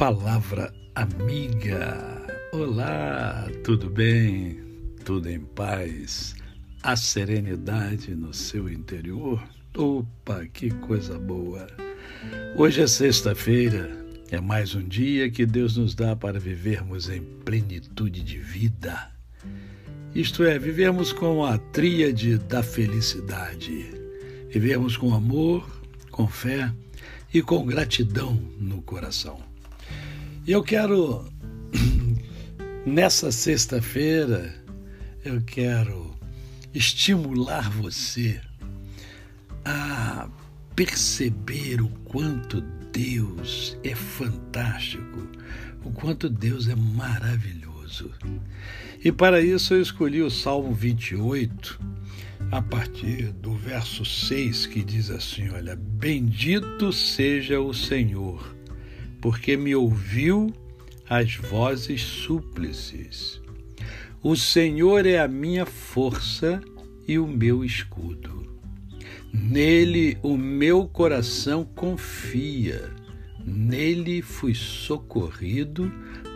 Palavra amiga. Olá, tudo bem? Tudo em paz? A serenidade no seu interior? Opa, que coisa boa! Hoje é sexta-feira, é mais um dia que Deus nos dá para vivermos em plenitude de vida. Isto é, vivermos com a tríade da felicidade. Vivermos com amor, com fé e com gratidão no coração. Eu quero, nessa sexta-feira, eu quero estimular você a perceber o quanto Deus é fantástico, o quanto Deus é maravilhoso. E para isso eu escolhi o Salmo 28, a partir do verso 6, que diz assim: Olha, bendito seja o Senhor porque me ouviu as vozes súplices. O Senhor é a minha força e o meu escudo. Nele o meu coração confia, nele fui socorrido,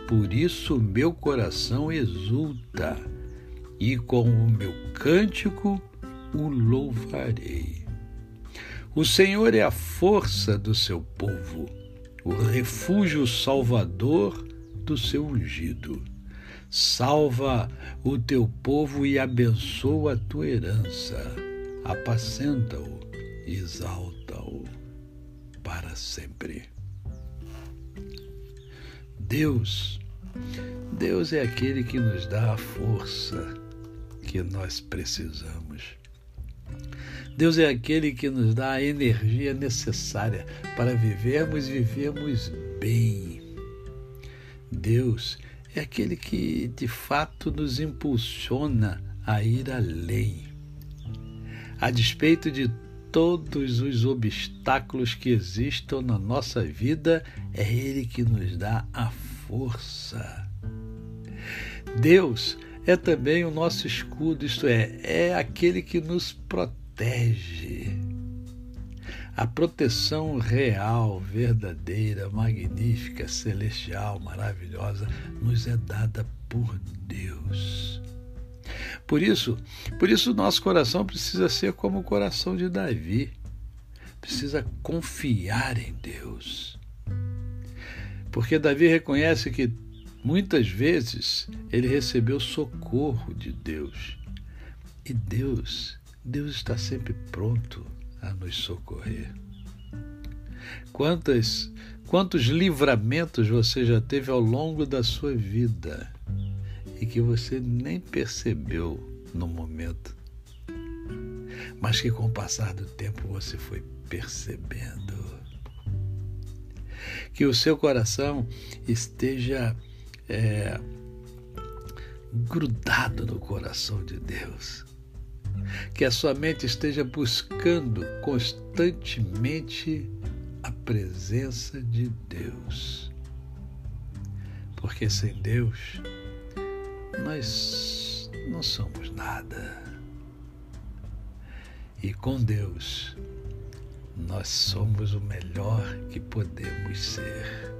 por isso o meu coração exulta, e com o meu cântico o louvarei. O Senhor é a força do seu povo o refúgio salvador do seu ungido. Salva o teu povo e abençoa a tua herança. Apacenta-o e exalta-o para sempre. Deus, Deus é aquele que nos dá a força que nós precisamos. Deus é aquele que nos dá a energia necessária para vivermos e vivermos bem. Deus é aquele que de fato nos impulsiona a ir além. A despeito de todos os obstáculos que existam na nossa vida, é Ele que nos dá a força. Deus é também o nosso escudo, isto é, é aquele que nos protege. A proteção real, verdadeira, magnífica, celestial, maravilhosa, nos é dada por Deus. Por isso, por isso nosso coração precisa ser como o coração de Davi. Precisa confiar em Deus. Porque Davi reconhece que muitas vezes ele recebeu socorro de Deus. E Deus Deus está sempre pronto a nos socorrer. Quantas, quantos livramentos você já teve ao longo da sua vida e que você nem percebeu no momento, mas que com o passar do tempo você foi percebendo. Que o seu coração esteja é, grudado no coração de Deus que a sua mente esteja buscando constantemente a presença de Deus. Porque sem Deus, nós não somos nada. E com Deus, nós somos o melhor que podemos ser.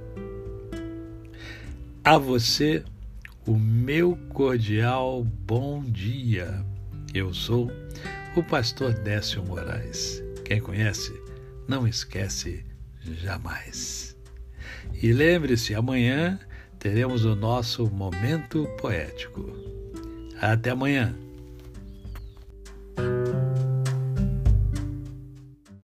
A você, o meu cordial bom dia eu sou o pastor Décio Moraes. Quem conhece, não esquece jamais. E lembre-se, amanhã teremos o nosso momento poético. Até amanhã.